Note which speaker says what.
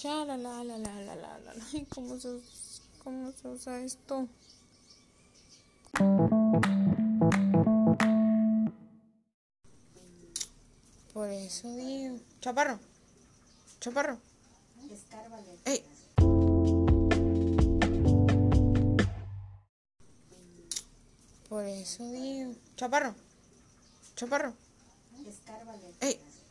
Speaker 1: Ya, la, la, la, la, la, la, la. Ay, ¿cómo se, cómo se usa esto? Por eso digo. Chaparro. Chaparro. Ey. Por eso digo. Chaparro. Chaparro. Ey.